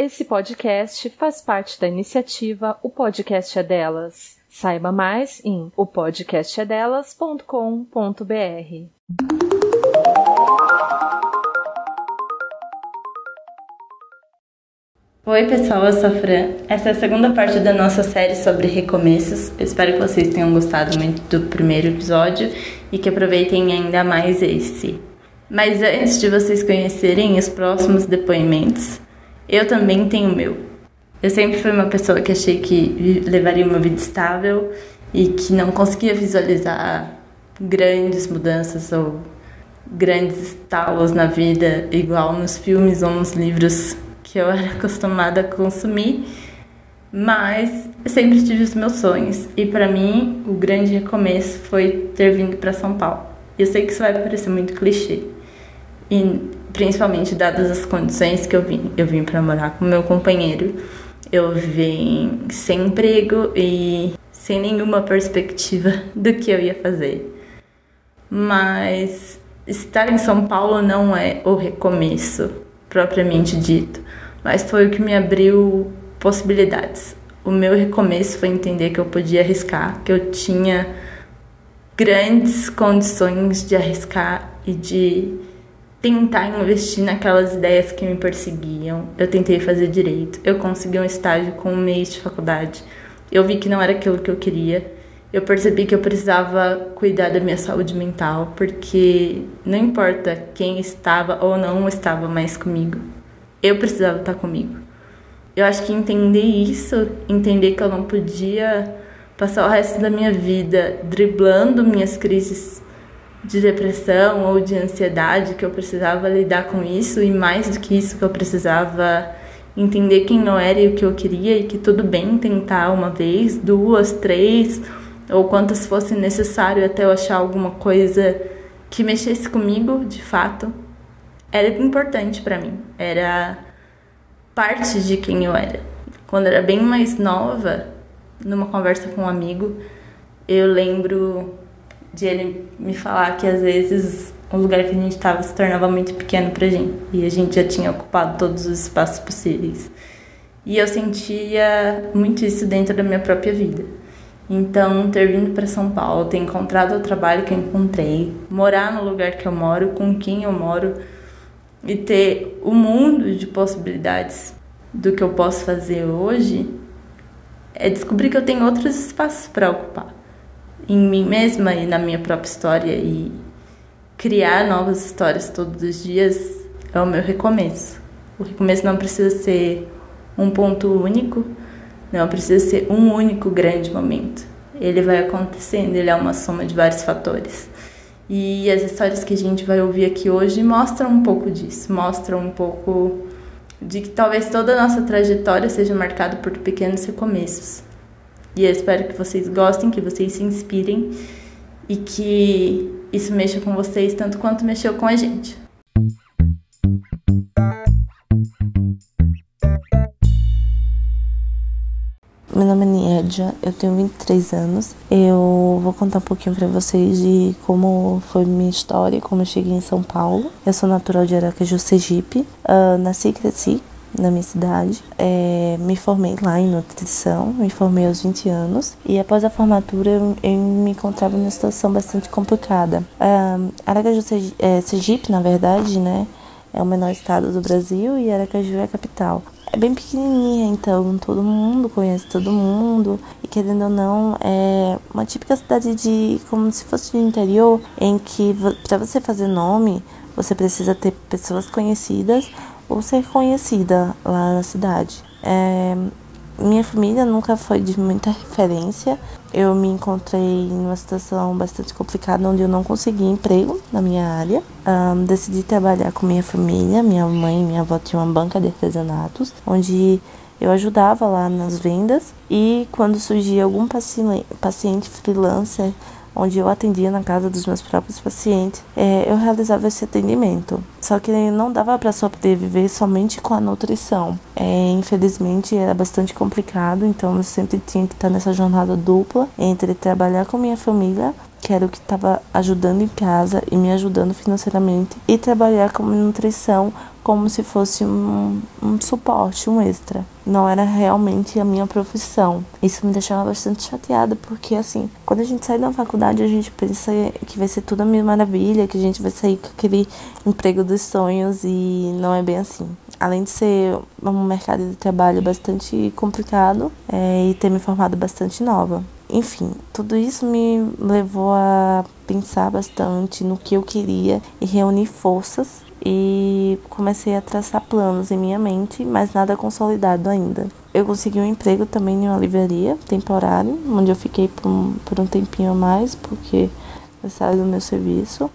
Esse podcast faz parte da iniciativa O Podcast é Delas. Saiba mais em opodcastedelas.com.br. Oi, pessoal, eu sou a Fran. Essa é a segunda parte da nossa série sobre recomeços. Eu espero que vocês tenham gostado muito do primeiro episódio e que aproveitem ainda mais esse. Mas antes de vocês conhecerem os próximos depoimentos, eu também tenho o meu. Eu sempre fui uma pessoa que achei que levaria uma vida estável e que não conseguia visualizar grandes mudanças ou grandes estalos na vida, igual nos filmes ou nos livros que eu era acostumada a consumir, mas sempre tive os meus sonhos. E para mim, o grande recomeço foi ter vindo para São Paulo. Eu sei que isso vai parecer muito clichê, e principalmente dadas as condições que eu vim. Eu vim para morar com meu companheiro, eu vim sem emprego e sem nenhuma perspectiva do que eu ia fazer. Mas estar em São Paulo não é o recomeço propriamente dito mas foi o que me abriu possibilidades. O meu recomeço foi entender que eu podia arriscar, que eu tinha grandes condições de arriscar e de tentar investir naquelas ideias que me perseguiam. Eu tentei fazer direito, eu consegui um estágio com um mês de faculdade. Eu vi que não era aquilo que eu queria. Eu percebi que eu precisava cuidar da minha saúde mental, porque não importa quem estava ou não estava mais comigo, eu precisava estar comigo. Eu acho que entender isso, entender que eu não podia passar o resto da minha vida driblando minhas crises de depressão ou de ansiedade, que eu precisava lidar com isso e mais do que isso, que eu precisava entender quem eu era e o que eu queria e que tudo bem tentar uma vez, duas, três ou quantas fosse necessário até eu achar alguma coisa que mexesse comigo de fato era importante para mim, era parte de quem eu era. Quando eu era bem mais nova, numa conversa com um amigo, eu lembro de ele me falar que às vezes o lugar que a gente estava se tornava muito pequeno pra gente e a gente já tinha ocupado todos os espaços possíveis. E eu sentia muito isso dentro da minha própria vida. Então, ter vindo para São Paulo, ter encontrado o trabalho que eu encontrei, morar no lugar que eu moro, com quem eu moro, e ter o um mundo de possibilidades do que eu posso fazer hoje, é descobrir que eu tenho outros espaços para ocupar em mim mesma e na minha própria história e criar novas histórias todos os dias é o meu recomeço. O recomeço não precisa ser um ponto único, não precisa ser um único grande momento. Ele vai acontecendo, ele é uma soma de vários fatores. E as histórias que a gente vai ouvir aqui hoje mostram um pouco disso, mostram um pouco de que talvez toda a nossa trajetória seja marcada por pequenos recomeços. E eu espero que vocês gostem, que vocês se inspirem e que isso mexa com vocês tanto quanto mexeu com a gente. Meu nome é Niedia, eu tenho 23 anos. Eu vou contar um pouquinho para vocês de como foi minha história, como eu cheguei em São Paulo. Eu sou natural de Aracaju, Sergipe. Uh, nasci e cresci na minha cidade. É, me formei lá em nutrição, me formei aos 20 anos. E após a formatura, eu, eu me encontrava numa situação bastante complicada. Uh, Aracaju, é, Sergipe, na verdade, né? É o menor estado do Brasil e Aracaju é a capital é bem pequenininha, então todo mundo conhece todo mundo. E querendo ou não, é uma típica cidade de como se fosse de interior, em que para você fazer nome, você precisa ter pessoas conhecidas ou ser conhecida lá na cidade. É, minha família nunca foi de muita referência. Eu me encontrei numa situação bastante complicada onde eu não consegui emprego na minha área. Um, decidi trabalhar com minha família. Minha mãe e minha avó tinham uma banca de artesanatos, onde eu ajudava lá nas vendas. E quando surgia algum paciente freelancer onde eu atendia na casa dos meus próprios pacientes, é, eu realizava esse atendimento. Só que não dava para sobreviver somente com a nutrição. É, infelizmente era bastante complicado, então eu sempre tinha que estar nessa jornada dupla entre trabalhar com minha família que era o que estava ajudando em casa e me ajudando financeiramente, e trabalhar como nutrição como se fosse um, um suporte, um extra. Não era realmente a minha profissão. Isso me deixava bastante chateada, porque assim, quando a gente sai da faculdade, a gente pensa que vai ser tudo a minha maravilha, que a gente vai sair com aquele emprego dos sonhos e não é bem assim. Além de ser um mercado de trabalho bastante complicado é, e ter me formado bastante nova. Enfim, tudo isso me levou a pensar bastante no que eu queria e reunir forças e comecei a traçar planos em minha mente, mas nada consolidado ainda. Eu consegui um emprego também em uma livraria temporário, onde eu fiquei por um, por um tempinho a mais, porque eu saí do meu serviço,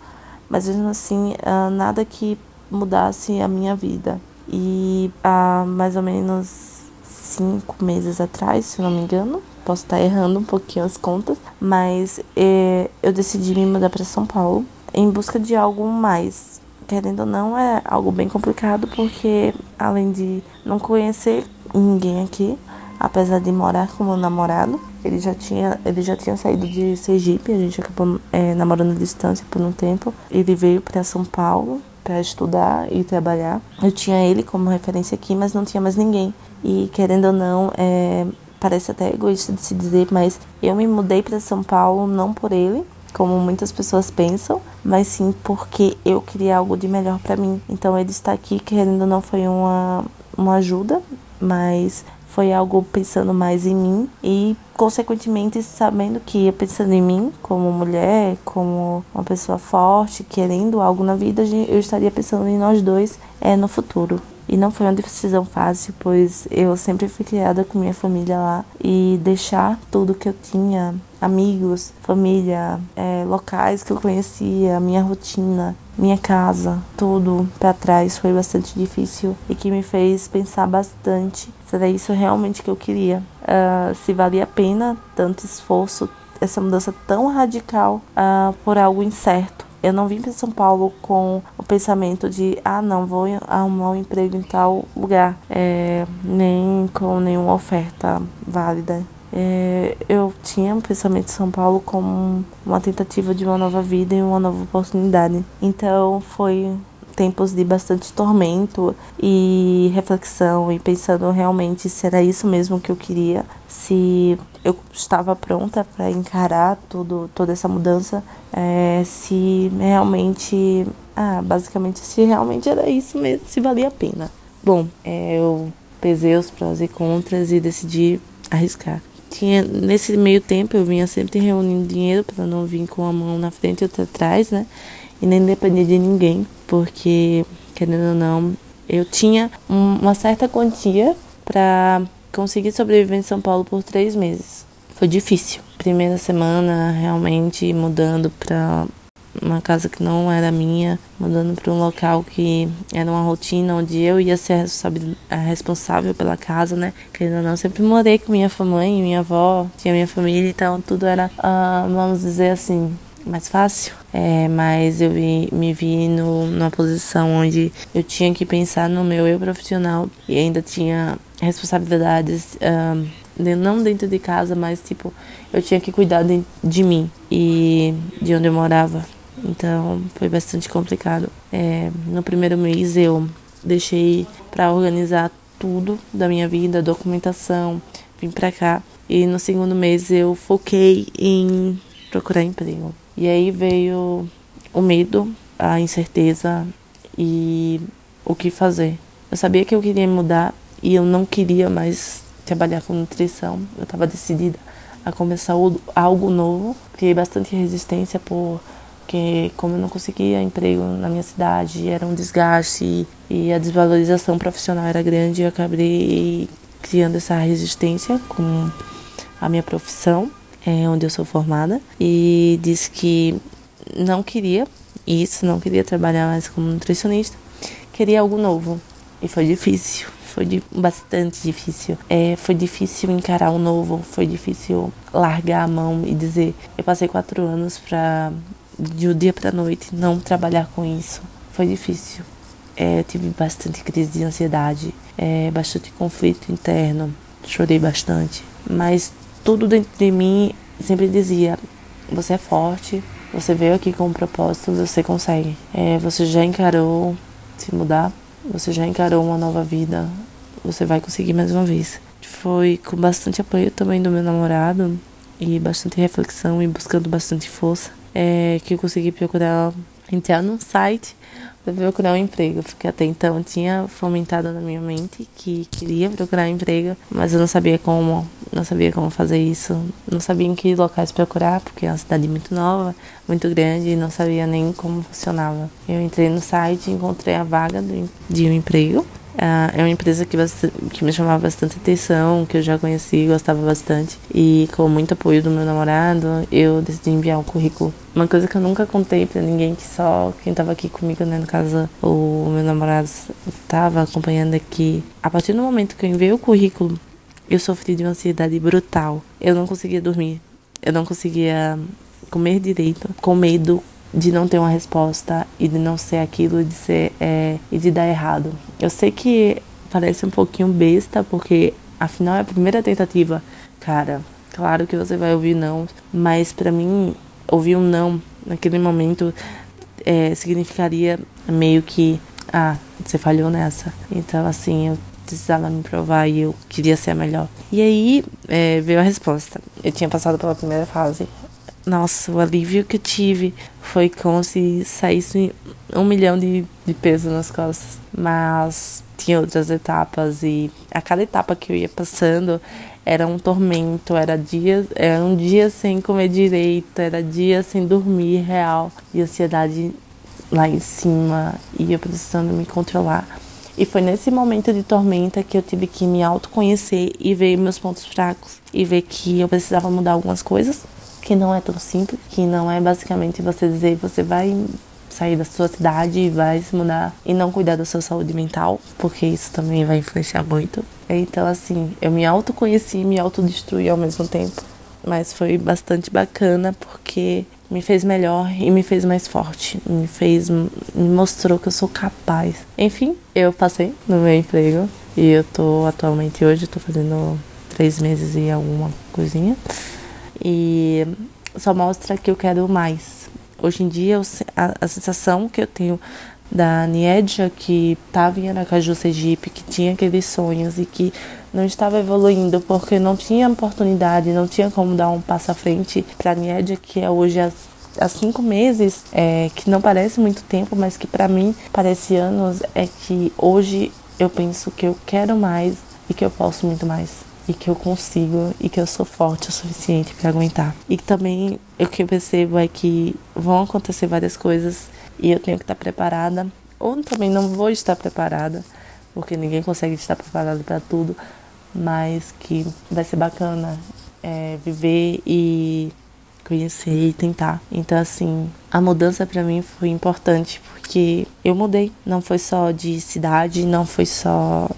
mas mesmo assim, uh, nada que mudasse a minha vida. E há mais ou menos cinco meses atrás, se não me engano, posso estar errando um pouquinho as contas, mas eh, eu decidi me mudar para São Paulo em busca de algo mais querendo ou não, é algo bem complicado porque além de não conhecer ninguém aqui, apesar de morar com meu namorado, ele já tinha, ele já tinha saído de Sergipe, a gente acabou é, namorando à distância por um tempo. Ele veio para São Paulo para estudar e trabalhar. Eu tinha ele como referência aqui, mas não tinha mais ninguém. E querendo ou não, é, parece até egoísta de se dizer, mas eu me mudei para São Paulo não por ele, como muitas pessoas pensam, mas sim porque eu queria algo de melhor para mim. Então ele está aqui, querendo não foi uma, uma ajuda, mas foi algo pensando mais em mim e consequentemente sabendo que pensando em mim como mulher, como uma pessoa forte, querendo algo na vida, eu estaria pensando em nós dois é, no futuro. E não foi uma decisão fácil, pois eu sempre fui criada com minha família lá e deixar tudo que eu tinha, amigos, família, é, locais que eu conhecia, minha rotina, minha casa, tudo para trás foi bastante difícil e que me fez pensar bastante se era isso realmente que eu queria, uh, se valia a pena tanto esforço, essa mudança tão radical uh, por algo incerto eu não vim para São Paulo com o pensamento de, ah, não, vou arrumar um emprego em tal lugar, é, nem com nenhuma oferta válida. É, eu tinha o pensamento de São Paulo como uma tentativa de uma nova vida e uma nova oportunidade. Então foi tempos de bastante tormento e reflexão e pensando realmente se era isso mesmo que eu queria, se eu estava pronta para encarar tudo, toda essa mudança, é, se realmente, ah, basicamente, se realmente era isso mesmo, se valia a pena. Bom, é, eu pesei os prós e contras e decidi arriscar. Tinha, nesse meio tempo eu vinha sempre reunindo dinheiro para não vir com a mão na frente e outra atrás, né? E nem depender de ninguém, porque, querendo ou não, eu tinha um, uma certa quantia para consegui sobreviver em São Paulo por três meses. Foi difícil. Primeira semana, realmente mudando para uma casa que não era minha, mudando para um local que era uma rotina onde eu ia ser responsável pela casa, né? Querendo ou não, sempre morei com minha mãe, minha avó, tinha minha família, então tudo era, uh, vamos dizer assim, mais fácil. É, mas eu vi, me vi no, numa posição onde eu tinha que pensar no meu eu profissional e ainda tinha responsabilidades, não dentro de casa, mas tipo, eu tinha que cuidar de, de mim e de onde eu morava. Então foi bastante complicado. É, no primeiro mês eu deixei para organizar tudo da minha vida, documentação, vim para cá. E no segundo mês eu foquei em procurar emprego. E aí veio o medo, a incerteza e o que fazer. Eu sabia que eu queria mudar e eu não queria mais trabalhar com nutrição. Eu estava decidida a começar algo novo. Criei bastante resistência porque como eu não conseguia emprego na minha cidade, era um desgaste e a desvalorização profissional era grande, eu acabei criando essa resistência com a minha profissão é, onde eu sou formada, e disse que não queria isso, não queria trabalhar mais como nutricionista, queria algo novo. E foi difícil, foi bastante difícil. É, foi difícil encarar o novo, foi difícil largar a mão e dizer: eu passei quatro anos para de um dia para noite não trabalhar com isso. Foi difícil. É, tive bastante crise de ansiedade, é, bastante conflito interno, chorei bastante, mas tudo dentro de mim sempre dizia: você é forte, você veio aqui com um propósito, você consegue. É, você já encarou se mudar, você já encarou uma nova vida, você vai conseguir mais uma vez. Foi com bastante apoio também do meu namorado e bastante reflexão e buscando bastante força é, que eu consegui procurar entrar num site para procurar um emprego, porque até então eu tinha fomentado na minha mente que queria procurar um emprego, mas eu não sabia como, não sabia como fazer isso, não sabia em que locais procurar, porque é uma cidade muito nova, muito grande e não sabia nem como funcionava. Eu entrei no site, encontrei a vaga de um emprego é uma empresa que, que me chamava bastante atenção, que eu já conheci, gostava bastante. E com muito apoio do meu namorado, eu decidi enviar um currículo. Uma coisa que eu nunca contei para ninguém, que só quem estava aqui comigo, né, no caso, o meu namorado estava acompanhando aqui. A partir do momento que eu enviei o currículo, eu sofri de uma ansiedade brutal. Eu não conseguia dormir. Eu não conseguia comer direito, com medo, de não ter uma resposta e de não ser aquilo de ser é, e de dar errado. Eu sei que parece um pouquinho besta porque afinal é a primeira tentativa, cara. Claro que você vai ouvir não, mas para mim ouvir um não naquele momento é, significaria meio que ah você falhou nessa. Então assim eu precisava me provar e eu queria ser a melhor. E aí é, veio a resposta. Eu tinha passado pela primeira fase, nossa, o alívio que eu tive foi como se saísse um milhão de, de peso nas costas. Mas tinha outras etapas e a cada etapa que eu ia passando era um tormento, era dia, era um dia sem comer direito, era dia sem dormir real e ansiedade lá em cima e eu precisando me controlar. E foi nesse momento de tormenta que eu tive que me autoconhecer e ver meus pontos fracos e ver que eu precisava mudar algumas coisas que não é tão simples, que não é basicamente você dizer você vai sair da sua cidade e vai se mudar e não cuidar da sua saúde mental, porque isso também vai influenciar muito. Então, assim, eu me autoconheci e me autodestruí ao mesmo tempo. Mas foi bastante bacana porque me fez melhor e me fez mais forte, me fez, me mostrou que eu sou capaz. Enfim, eu passei no meu emprego e eu tô atualmente hoje, tô fazendo três meses e alguma coisinha. E só mostra que eu quero mais. Hoje em dia, a, a sensação que eu tenho da Niedja, que estava em Aracaju, Sergipe, que tinha aqueles sonhos e que não estava evoluindo porque não tinha oportunidade, não tinha como dar um passo à frente para a Niedja, que é hoje há, há cinco meses, é, que não parece muito tempo, mas que para mim parece anos, é que hoje eu penso que eu quero mais e que eu posso muito mais e que eu consigo e que eu sou forte o suficiente para aguentar. E também o que eu percebo é que vão acontecer várias coisas e eu tenho que estar preparada, ou também não vou estar preparada, porque ninguém consegue estar preparado para tudo, mas que vai ser bacana é, viver e conhecer e tentar. Então, assim, a mudança para mim foi importante porque eu mudei. Não foi só de cidade, não foi só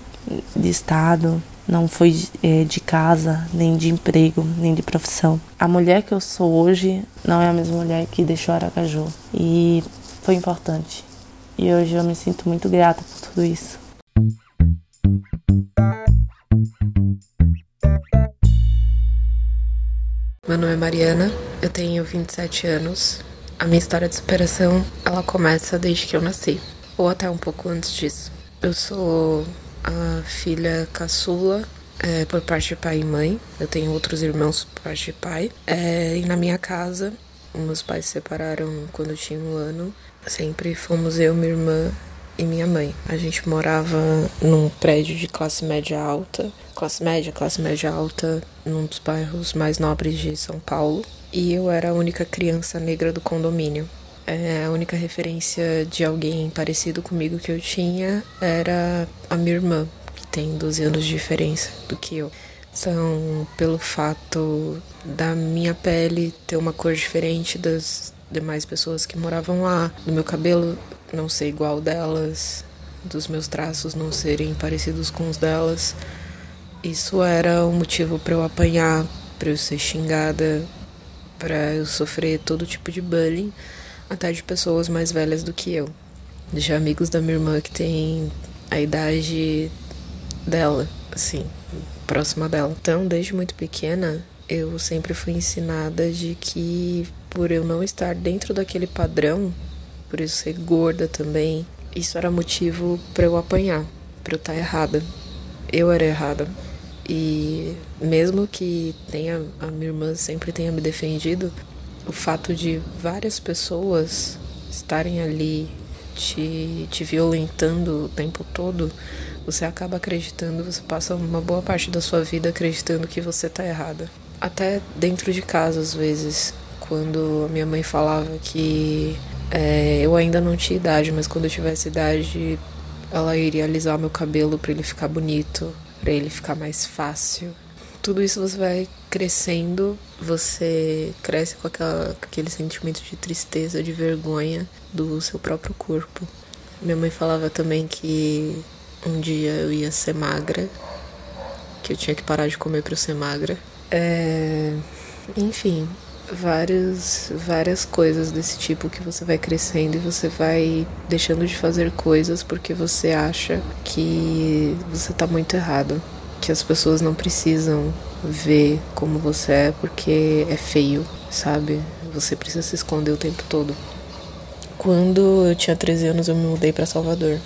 de estado, não foi é, de casa, nem de emprego, nem de profissão. A mulher que eu sou hoje não é a mesma mulher que deixou Aracaju. E foi importante. E hoje eu me sinto muito grata por tudo isso. Meu nome é Mariana, eu tenho 27 anos. A minha história de superação, ela começa desde que eu nasci, ou até um pouco antes disso. Eu sou a filha caçula é, por parte de pai e mãe. Eu tenho outros irmãos por parte de pai. É, e na minha casa, meus pais se separaram quando eu tinha um ano. Sempre fomos eu, minha irmã e minha mãe. A gente morava num prédio de classe média alta, classe média, classe média alta, num dos bairros mais nobres de São Paulo. E eu era a única criança negra do condomínio. É, a única referência de alguém parecido comigo que eu tinha era a minha irmã, que tem 12 anos de diferença do que eu. São pelo fato da minha pele ter uma cor diferente das demais pessoas que moravam lá, do meu cabelo não ser igual delas, dos meus traços não serem parecidos com os delas. Isso era um motivo para eu apanhar, para eu ser xingada, para eu sofrer todo tipo de bullying até de pessoas mais velhas do que eu. De amigos da minha irmã que tem a idade dela, assim, próxima dela. Então, desde muito pequena, eu sempre fui ensinada de que por eu não estar dentro daquele padrão, por eu ser gorda também, isso era motivo para eu apanhar, para eu estar tá errada. Eu era errada. E mesmo que tenha a minha irmã sempre tenha me defendido, o fato de várias pessoas estarem ali te, te violentando o tempo todo, você acaba acreditando, você passa uma boa parte da sua vida acreditando que você tá errada. Até dentro de casa, às vezes, quando a minha mãe falava que é, eu ainda não tinha idade, mas quando eu tivesse idade, ela iria alisar meu cabelo para ele ficar bonito, para ele ficar mais fácil. Tudo isso você vai crescendo, você cresce com, aquela, com aquele sentimento de tristeza, de vergonha do seu próprio corpo. Minha mãe falava também que um dia eu ia ser magra, que eu tinha que parar de comer para ser magra. É, enfim, várias, várias coisas desse tipo que você vai crescendo e você vai deixando de fazer coisas porque você acha que você tá muito errado, que as pessoas não precisam ver como você é porque é feio, sabe? Você precisa se esconder o tempo todo. Quando eu tinha 13 anos, eu me mudei para Salvador.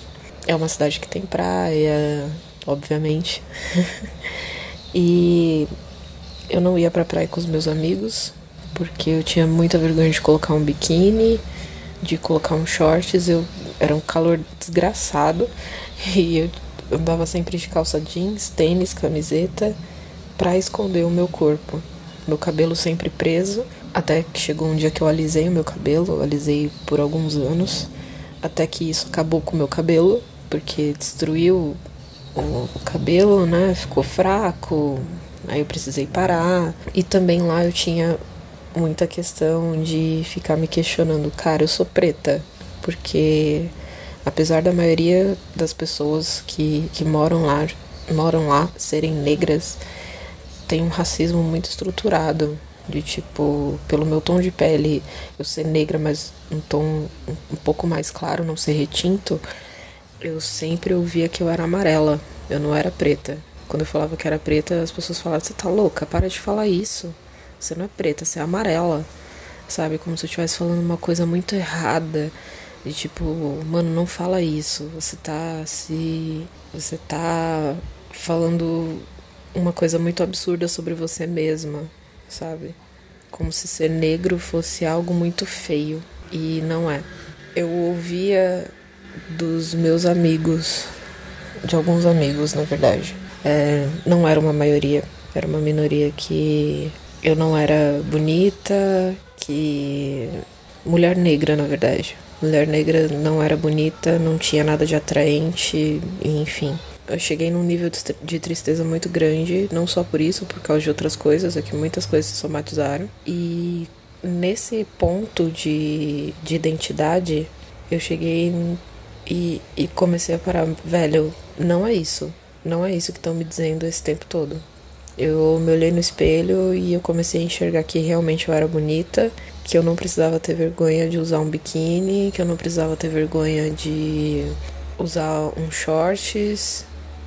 É uma cidade que tem praia, obviamente. e eu não ia pra praia com os meus amigos, porque eu tinha muita vergonha de colocar um biquíni, de colocar um shorts. Eu era um calor desgraçado e eu andava sempre de calça jeans, tênis, camiseta para esconder o meu corpo. Meu cabelo sempre preso, até que chegou um dia que eu alisei o meu cabelo, alisei por alguns anos, até que isso acabou com o meu cabelo, porque destruiu o cabelo, né? Ficou fraco, Aí eu precisei parar. E também lá eu tinha muita questão de ficar me questionando, cara, eu sou preta, porque apesar da maioria das pessoas que, que moram lá moram lá serem negras, tem um racismo muito estruturado. De tipo, pelo meu tom de pele, eu ser negra, mas um tom um pouco mais claro, não ser retinto, eu sempre ouvia que eu era amarela, eu não era preta. Quando eu falava que era preta, as pessoas falavam: Você tá louca? Para de falar isso. Você não é preta, você é amarela. Sabe? Como se eu estivesse falando uma coisa muito errada. E tipo, mano, não fala isso. Você tá se. Você tá falando uma coisa muito absurda sobre você mesma, sabe? Como se ser negro fosse algo muito feio. E não é. Eu ouvia dos meus amigos, de alguns amigos, na verdade, é, não era uma maioria, era uma minoria que eu não era bonita, que. Mulher negra, na verdade. Mulher negra não era bonita, não tinha nada de atraente, enfim. Eu cheguei num nível de tristeza muito grande, não só por isso, por causa de outras coisas, é que muitas coisas se somatizaram. E nesse ponto de, de identidade, eu cheguei e, e comecei a parar, velho, não é isso. Não é isso que estão me dizendo esse tempo todo. Eu me olhei no espelho e eu comecei a enxergar que realmente eu era bonita, que eu não precisava ter vergonha de usar um biquíni, que eu não precisava ter vergonha de usar um shorts,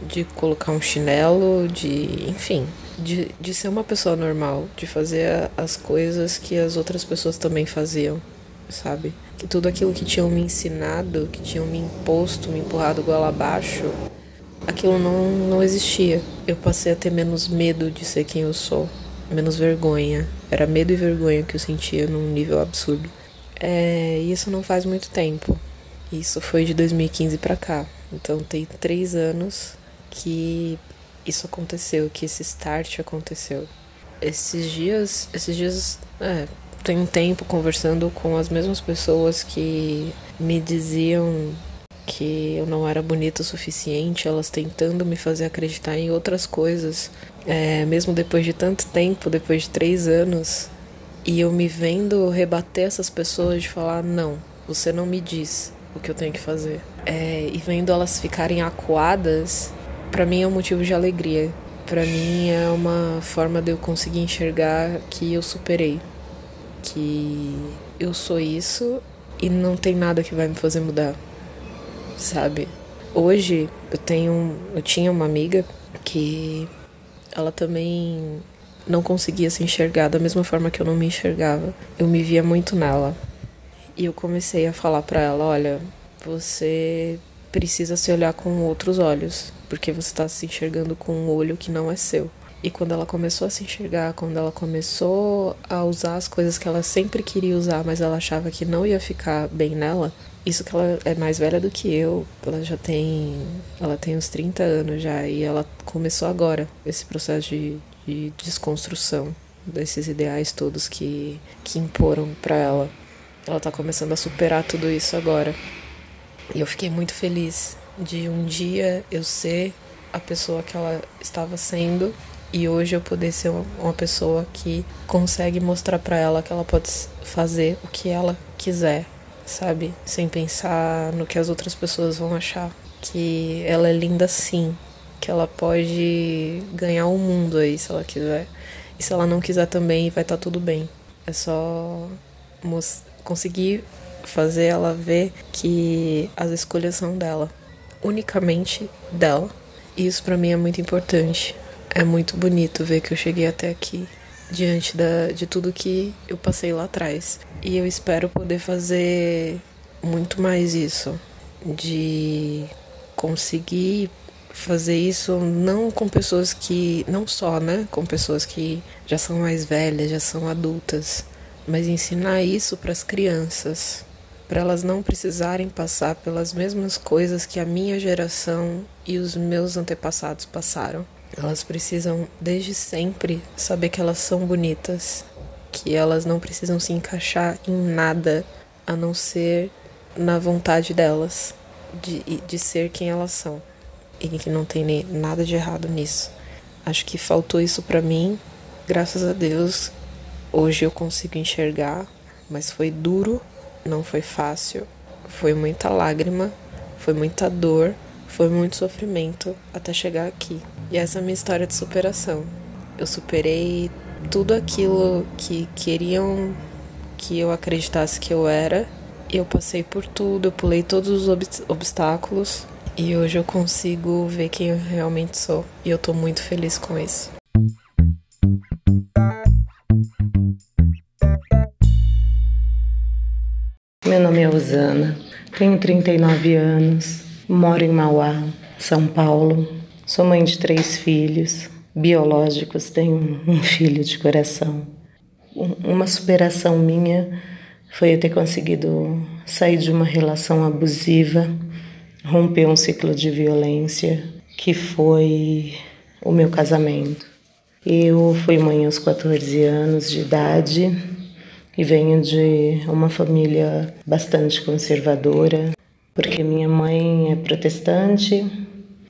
de colocar um chinelo, de. enfim. De, de ser uma pessoa normal, de fazer as coisas que as outras pessoas também faziam, sabe? Que tudo aquilo que tinham me ensinado, que tinham me imposto, me empurrado goela abaixo, aquilo não, não existia. Eu passei a ter menos medo de ser quem eu sou, menos vergonha. Era medo e vergonha que eu sentia num nível absurdo. É, isso não faz muito tempo. Isso foi de 2015 para cá. Então tem três anos que isso aconteceu, que esse start aconteceu. Esses dias, esses dias, é, tem um tempo conversando com as mesmas pessoas que me diziam que eu não era bonita o suficiente, elas tentando me fazer acreditar em outras coisas, é, mesmo depois de tanto tempo, depois de três anos, e eu me vendo rebater essas pessoas de falar: não, você não me diz o que eu tenho que fazer. É, e vendo elas ficarem acuadas, para mim é um motivo de alegria. Para mim é uma forma de eu conseguir enxergar que eu superei, que eu sou isso e não tem nada que vai me fazer mudar sabe? Hoje eu tenho, eu tinha uma amiga que ela também não conseguia se enxergar da mesma forma que eu não me enxergava. Eu me via muito nela. E eu comecei a falar para ela, olha, você precisa se olhar com outros olhos, porque você está se enxergando com um olho que não é seu. E quando ela começou a se enxergar, quando ela começou a usar as coisas que ela sempre queria usar, mas ela achava que não ia ficar bem nela, isso que ela é mais velha do que eu, ela já tem, ela tem uns 30 anos já e ela começou agora esse processo de, de desconstrução desses ideais todos que que imporam para ela. Ela tá começando a superar tudo isso agora. E eu fiquei muito feliz de um dia eu ser a pessoa que ela estava sendo e hoje eu poder ser uma pessoa que consegue mostrar para ela que ela pode fazer o que ela quiser, sabe? Sem pensar no que as outras pessoas vão achar. Que ela é linda sim, que ela pode ganhar o mundo aí se ela quiser. E se ela não quiser também, vai estar tá tudo bem. É só conseguir fazer ela ver que as escolhas são dela, unicamente dela. E isso para mim é muito importante. É muito bonito ver que eu cheguei até aqui diante da, de tudo que eu passei lá atrás. E eu espero poder fazer muito mais isso, de conseguir fazer isso não com pessoas que não só, né, com pessoas que já são mais velhas, já são adultas, mas ensinar isso para as crianças, para elas não precisarem passar pelas mesmas coisas que a minha geração e os meus antepassados passaram. Elas precisam desde sempre saber que elas são bonitas, que elas não precisam se encaixar em nada a não ser na vontade delas de, de ser quem elas são e que não tem nem nada de errado nisso. Acho que faltou isso para mim, graças a Deus Hoje eu consigo enxergar, mas foi duro, não foi fácil. Foi muita lágrima, foi muita dor, foi muito sofrimento até chegar aqui. E essa é a minha história de superação. Eu superei tudo aquilo que queriam que eu acreditasse que eu era. Eu passei por tudo, eu pulei todos os ob obstáculos e hoje eu consigo ver quem eu realmente sou. E eu tô muito feliz com isso. Meu nome é Osana, tenho 39 anos, moro em Mauá, São Paulo. Sou mãe de três filhos biológicos, tenho um filho de coração. Uma superação minha foi eu ter conseguido sair de uma relação abusiva, romper um ciclo de violência, que foi o meu casamento. Eu fui mãe aos 14 anos de idade e venho de uma família bastante conservadora, porque minha mãe é protestante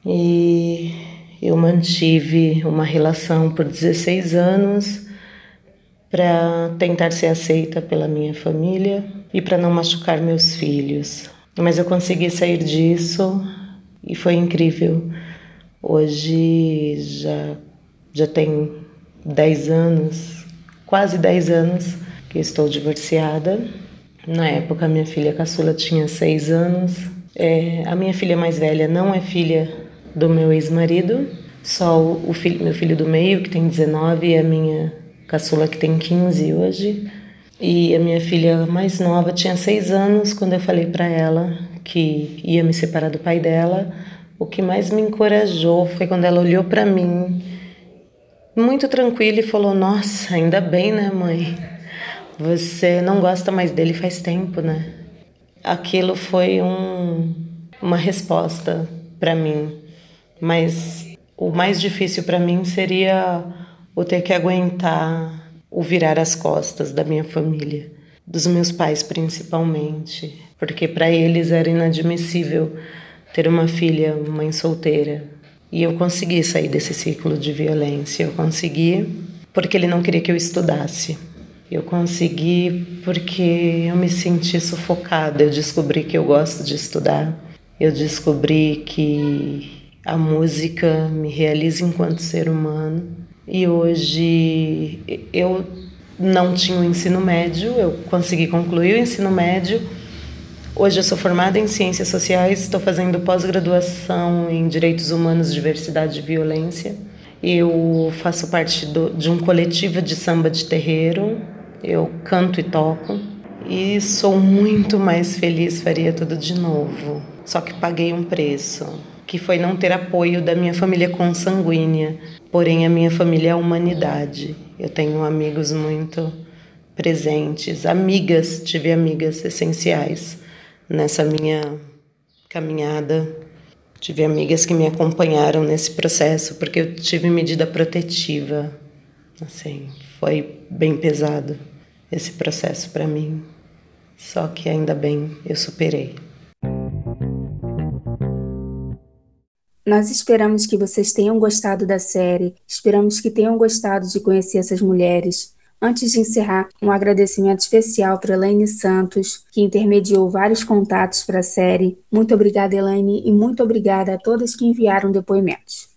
e eu mantive uma relação por 16 anos para tentar ser aceita pela minha família e para não machucar meus filhos. Mas eu consegui sair disso e foi incrível. Hoje já já tem 10 anos, quase 10 anos que estou divorciada. Na época, minha filha caçula tinha seis anos. É, a minha filha mais velha não é filha do meu ex-marido, só o, filho, meu filho do meio, que tem 19, e a minha caçula, que tem 15 hoje. E a minha filha mais nova tinha seis anos quando eu falei para ela que ia me separar do pai dela. O que mais me encorajou foi quando ela olhou para mim, muito tranquila, e falou: Nossa, ainda bem, né, mãe? Você não gosta mais dele faz tempo, né? Aquilo foi um, uma resposta para mim, mas o mais difícil para mim seria o ter que aguentar o virar as costas da minha família, dos meus pais principalmente, porque para eles era inadmissível ter uma filha, mãe solteira. E eu consegui sair desse ciclo de violência, eu consegui porque ele não queria que eu estudasse. Eu consegui porque eu me senti sufocada. Eu descobri que eu gosto de estudar. Eu descobri que a música me realiza enquanto ser humano. E hoje eu não tinha o ensino médio, eu consegui concluir o ensino médio. Hoje eu sou formada em Ciências Sociais, estou fazendo pós-graduação em Direitos Humanos, Diversidade e Violência. Eu faço parte do, de um coletivo de samba de terreiro. Eu canto e toco. E sou muito mais feliz, faria tudo de novo. Só que paguei um preço, que foi não ter apoio da minha família consanguínea. Porém, a minha família é a humanidade. Eu tenho amigos muito presentes, amigas, tive amigas essenciais nessa minha caminhada. Tive amigas que me acompanharam nesse processo porque eu tive medida protetiva. Assim, foi bem pesado esse processo para mim. Só que ainda bem eu superei. Nós esperamos que vocês tenham gostado da série, esperamos que tenham gostado de conhecer essas mulheres. Antes de encerrar, um agradecimento especial para Elaine Santos, que intermediou vários contatos para a série. Muito obrigada, Elaine, e muito obrigada a todas que enviaram depoimentos.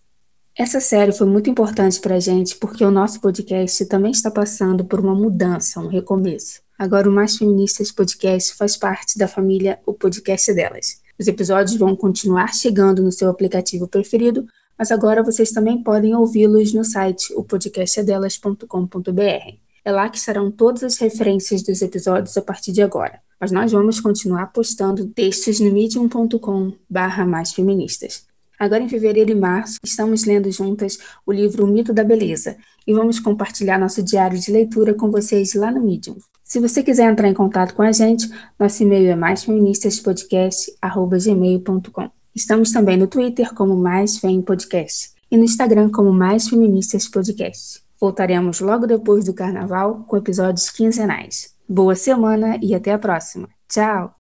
Essa série foi muito importante para a gente porque o nosso podcast também está passando por uma mudança, um recomeço. Agora o Mais Feministas Podcast faz parte da família O Podcast Delas. Os episódios vão continuar chegando no seu aplicativo preferido, mas agora vocês também podem ouvi-los no site opodcastadelas.com.br. É lá que estarão todas as referências dos episódios a partir de agora. Mas nós vamos continuar postando textos no medium.com barra mais feministas. Agora em fevereiro e março, estamos lendo juntas o livro O Mito da Beleza e vamos compartilhar nosso diário de leitura com vocês lá no Medium. Se você quiser entrar em contato com a gente, nosso e-mail é maisfeministaspodcast.gmail.com. Estamos também no Twitter como Mais Fem Podcast e no Instagram como Mais Feministas Podcast. Voltaremos logo depois do carnaval com episódios quinzenais. Boa semana e até a próxima. Tchau!